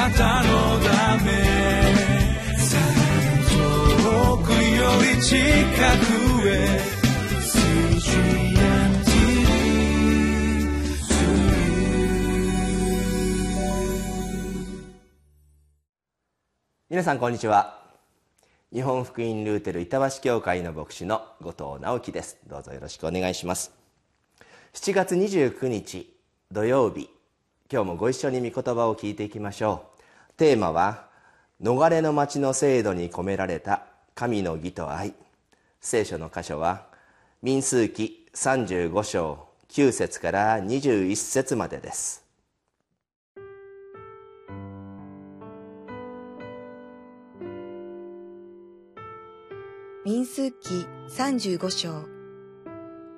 なたのため遠くより近くへ皆さんこんにちは。日本福音ルーテル板橋教会の牧師の後藤直樹です。どうぞよろしくお願いします。7月29日土曜日。今日もご一緒に御言葉を聞いていきましょう。テーマは逃れの町の制度に込められた神の義と愛聖書の箇所は民数記35章9節から21節までです民数記35章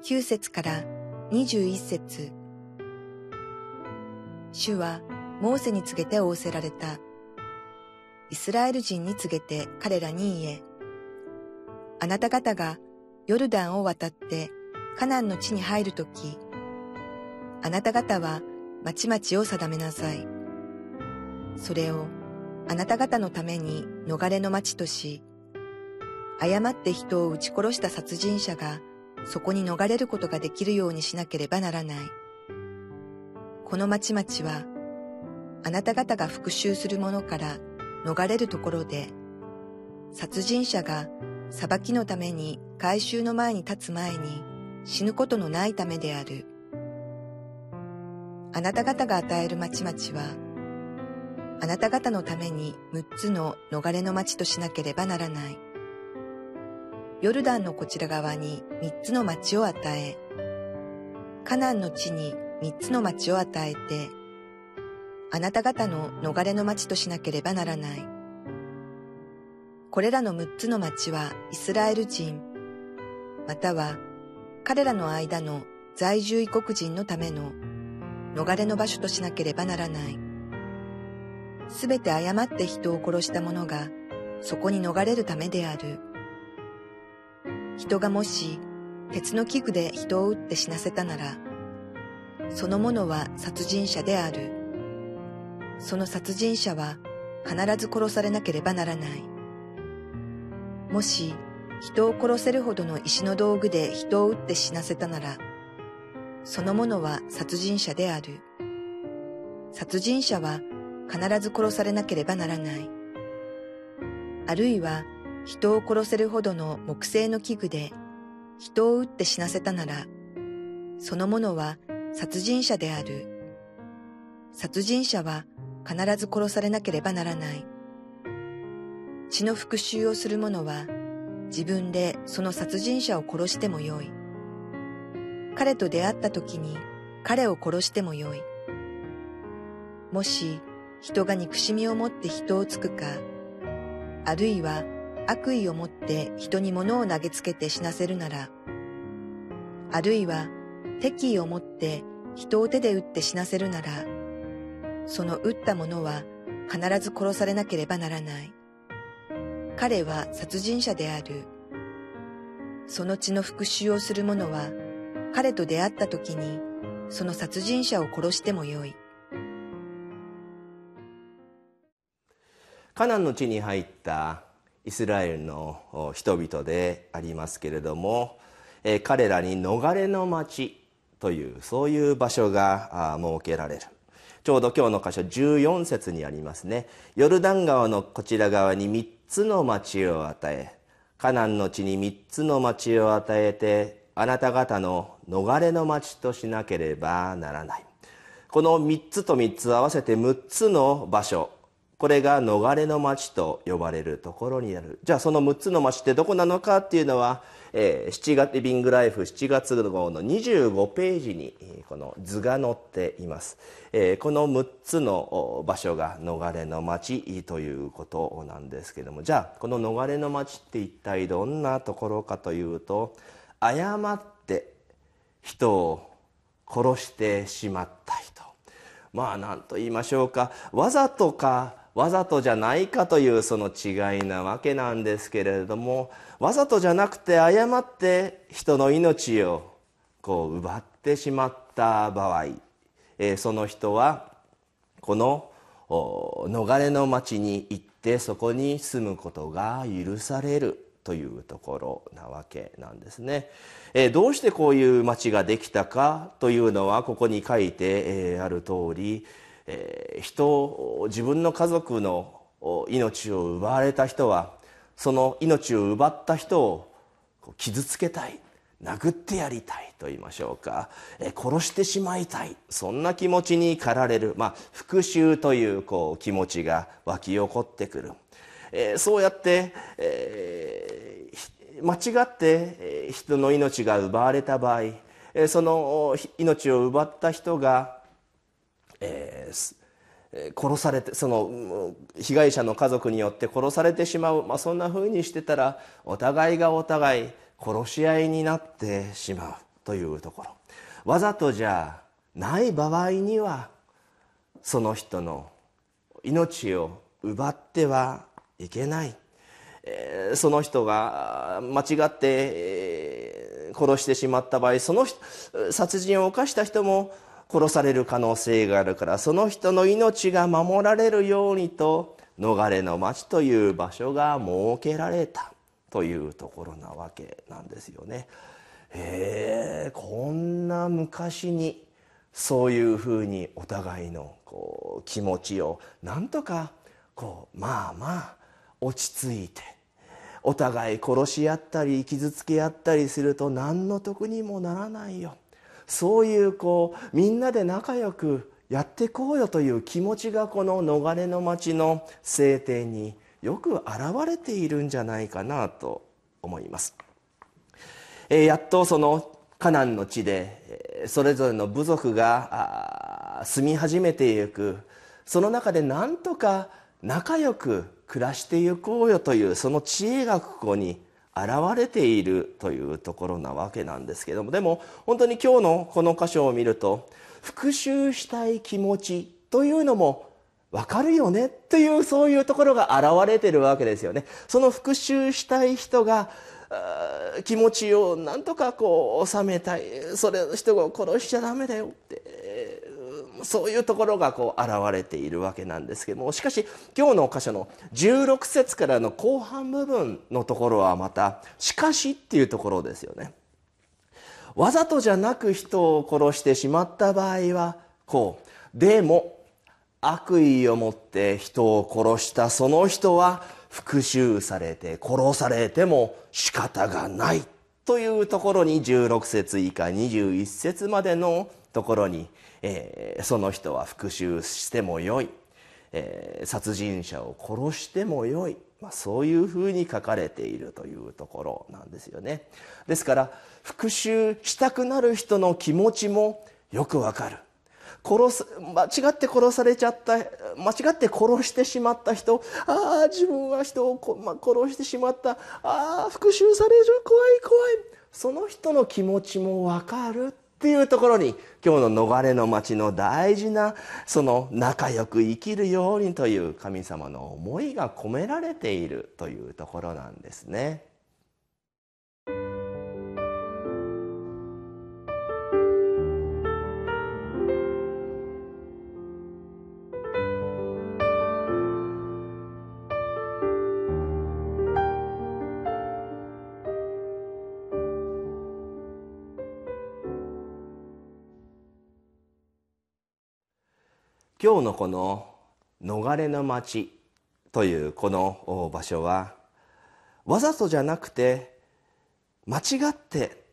9節から21節主はモーセに告げて仰せられた。イスラエル人に告げて彼らに言え。あなた方がヨルダンを渡ってカナンの地に入るとき、あなた方は町々を定めなさい。それをあなた方のために逃れの町とし、誤って人を撃ち殺した殺人者がそこに逃れることができるようにしなければならない。この町々は、あなた方が復讐する者から逃れるところで、殺人者が裁きのために回収の前に立つ前に死ぬことのないためである。あなた方が与える町々は、あなた方のために六つの逃れの町としなければならない。ヨルダンのこちら側に三つの町を与え、カナンの地に三つの町を与えて、あなた方の逃れの町としなければならない。これらの六つの町はイスラエル人、または彼らの間の在住異国人のための逃れの場所としなければならない。すべて誤って人を殺した者がそこに逃れるためである。人がもし鉄の器具で人を撃って死なせたなら、その者は殺人者である。その殺人者は必ず殺されなければならない。もし人を殺せるほどの石の道具で人を撃って死なせたなら、その者は殺人者である。殺人者は必ず殺されなければならない。あるいは人を殺せるほどの木製の器具で人を撃って死なせたなら、その者は殺人者である。殺人者は必ず殺されなければならない。血の復讐をする者は自分でその殺人者を殺してもよい。彼と出会った時に彼を殺してもよい。もし人が憎しみを持って人をつくか、あるいは悪意を持って人に物を投げつけて死なせるなら、あるいは敵意を持って人を手で撃って死なせるなら、その撃った者は必ず殺されなければならない。彼は殺人者である。その血の復讐をする者は、彼と出会った時に、その殺人者を殺してもよい。カナンの地に入ったイスラエルの人々でありますけれども、え彼らに逃れの町というそういう場所が設けられるちょうど今日の箇所14節にありますね。ヨルダン川のこちら側に3つの町を与えカナンの地に3つの町を与えてあなた方の逃れの町としなければならない。この3つと3つ合わせて6つの場所これが逃れの町と呼ばれるところになる。じゃあその6つの町ってどこなのかっていうのは、えー、7月リビングライフ7月号の25ページにこの図が載っています、えー、この6つの場所が逃れの町ということなんですけども。じゃあこの逃れの町って一体どんなところかというと誤って人を殺してしまった人。まあ何と言いましょうか。わざとかわざとじゃないかというその違いなわけなんですけれどもわざとじゃなくて誤って人の命をこう奪ってしまった場合、えー、その人はこの逃れの町に行ってそこに住むことが許されるというところなわけなんですね。えどうしてこういう町ができたかというのはここに書いて、えある通り、え人自分の家族の命を奪われた人はその命を奪った人を傷つけたい殴ってやりたいと言いましょうか、え殺してしまいたい。そんな気持ちに駆られる、まあ、復讐というこう気持ちが湧き起こってくる、えそうやって、えー、間違って人の命が奪われた場合その命を奪った人が、えー、殺されてその被害者の家族によって殺されてしまう、まあ、そんなふうにしてたらお互いがお互い殺し合いになってしまうというところ。わざとじゃない場合にはその人の命を奪ってはいけない、えー、その人が間違って、えー、殺してしまった場合その殺人を犯した人も殺される可能性があるからその人の命が守られるようにと逃れの町という場所が設けられたというところなわけなんですよね。へえこんな昔にそういうふうにお互いのこう気持ちをなんとかこうまあまあ落ち着いてお互い殺し合ったり傷つけ合ったりすると何の得にもならないよそういうこうみんなで仲良くやっていこうよという気持ちがこの逃れの町の聖典によく現れているんじゃないかなと思います。え、やっとそのカナンの地でそれぞれの部族が住み始めていくその中で何とか仲良く暮らしていこうよというその知恵がここに現れているというところなわけなんですけどもでも本当に今日のこの箇所を見ると復讐したい気持ちというのもわかるよねっていうそういうところが現れてるわけですよね。その復讐したい人が気持ちをなんとかこう収めたいそれ人を殺しちゃダメだよってそういうところがこう現れているわけなんですけどもしかし今日の箇所の16節からの後半部分のところはまた「しかし」っていうところですよね。わざとじゃなく人を殺してしまった場合はこうでも悪意を持って人を殺したその人は復讐されて殺されても仕方がないというところに16節以下21節までのところにえー、その人は復讐してもよい、えー、殺人者を殺してもよい、まあ、そういうふうに書かれているというところなんですよね。ですから復讐したくなる人の気持ちもよくわかる。殺す間違って殺されちゃった間違って殺してしまった人ああ自分は人をこ、ま、殺してしまった。ああ復讐される。怖い怖い。その人の気持ちもわかるっていうところに今日の逃れの町の大事なその仲良く生きるようにという神様の思いが込められているというところなんですね。今日のこの逃れの町というこの場所はわざとじゃなくて間違って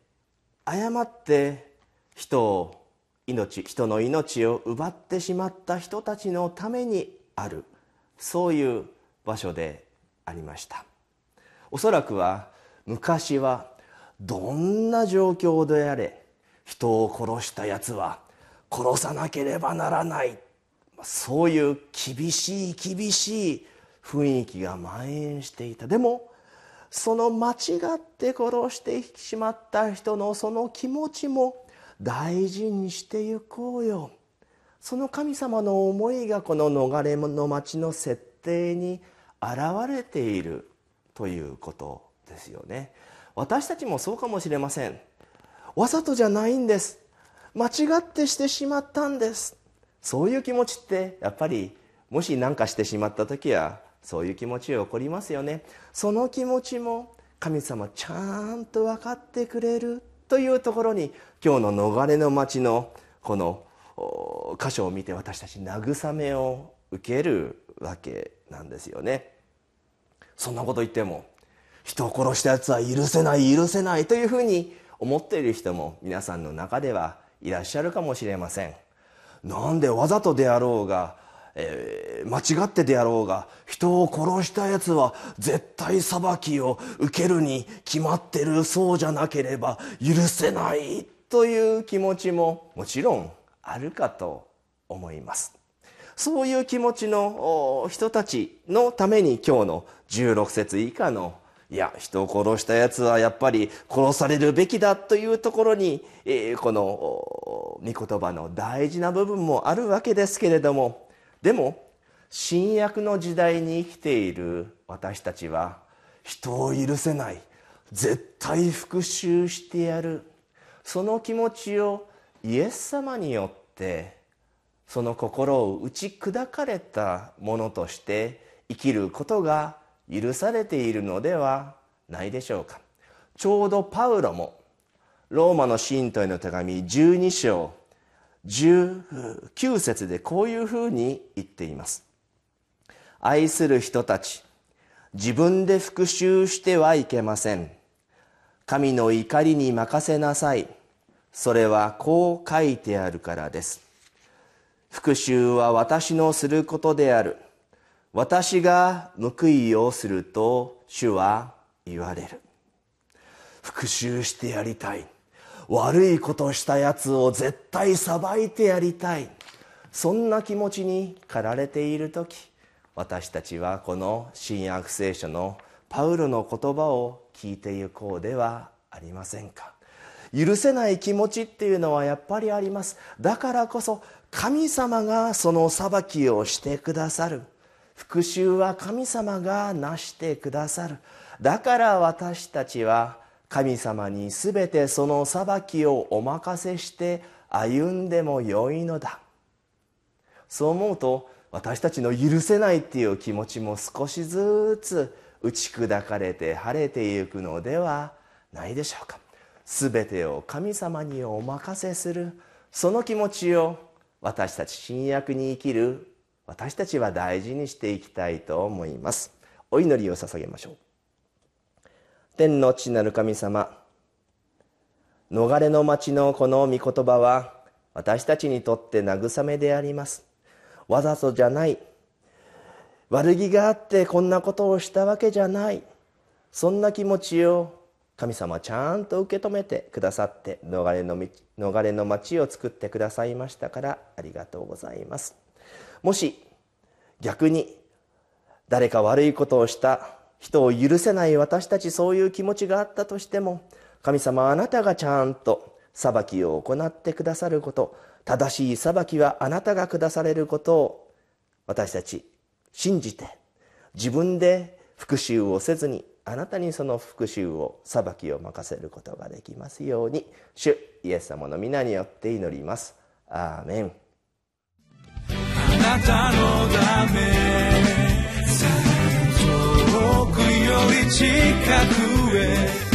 誤って人を命人の命を奪ってしまった人たちのためにあるそういう場所でありました。おそらくは昔はどんな状況であれ人を殺したやつは殺さなければならない。そういう厳しい厳しい雰囲気が蔓延していた。でもその間違って殺してしまった人のその気持ちも大事にしていこうよ。その神様の思いがこの逃れの町の設定に現れているということですよね。私たちもそうかもしれません。わざとじゃないんです。間違ってしてしまったんです。そういう気持ちってやっぱりもし何かしてしまった時はそういう気持ち起こりますよね。その気持ちも神様ちゃんと分かってくれるというところに今日の逃れの町のこの箇所を見て私たち慰めを受けるわけなんですよね。そんなこと言っても人を殺したやつは許せない許せないというふうに思っている人も皆さんの中ではいらっしゃるかもしれません。なんでわざとであろうが、えー、間違ってであろうが人を殺したやつは絶対裁きを受けるに決まってるそうじゃなければ許せないという気持ちももちろんあるかと思います。そういう気持ちの人たちのために今日の16節以下のいや人を殺したやつはやっぱり殺されるべきだというところに、えー、この御言葉の大事な部分もあるわけですけれども。でも新約の時代に生きている私たちは人を許せない。絶対復讐してやる。その気持ちをイエス様によってその心を打ち砕かれたものとして生きることが許されているのではないでしょうか。ちょうどパウロもローマの信徒への手紙12章19節でこういうふうに言っています。愛する人たち自分で復讐してはいけません。神の怒りに任せなさい。それはこう書いてあるからです。復讐は私のすることである。私が報いをすると主は言われる。復讐してやりたい。悪いことしたやつを絶対裁いてやりたい。そんな気持ちに駆られている時私たちはこの新約聖書のパウロの言葉を聞いてゆこうではありませんか。許せない気持ちっていうのはやっぱりあります。だからこそ神様がその裁きをしてくださる。復讐は神様がなしてくださる。だから私たちは神様に全てその裁きをお任せして歩んでもよいのだ。そう思うと私たちの許せないっていう気持ちも少しずつ打ち砕かれて晴れていくのではないでしょうか。全てを神様にお任せする。その気持ちを私たち新約に生きる私たちは大事にしていきたいと思います。お祈りを捧げましょう。天の父なる神様逃れの町のこの御言葉は私たちにとって慰めであります。わざとじゃない。悪気があってこんなことをしたわけじゃない。そんな気持ちを神様ちゃんと受け止めてくださって逃れの逃れの町を作ってくださいましたからありがとうございます。もし逆に誰か悪いことをした人を許せない私たちそういう気持ちがあったとしても神様あなたがちゃんと裁きを行ってくださること正しい裁きはあなたが下されることを私たち信じて自分で復讐をせずにあなたにその復讐を裁きを任せることができますように主イエス様の皆によって祈ります。アーメン。なたのため。遠くより近くへ。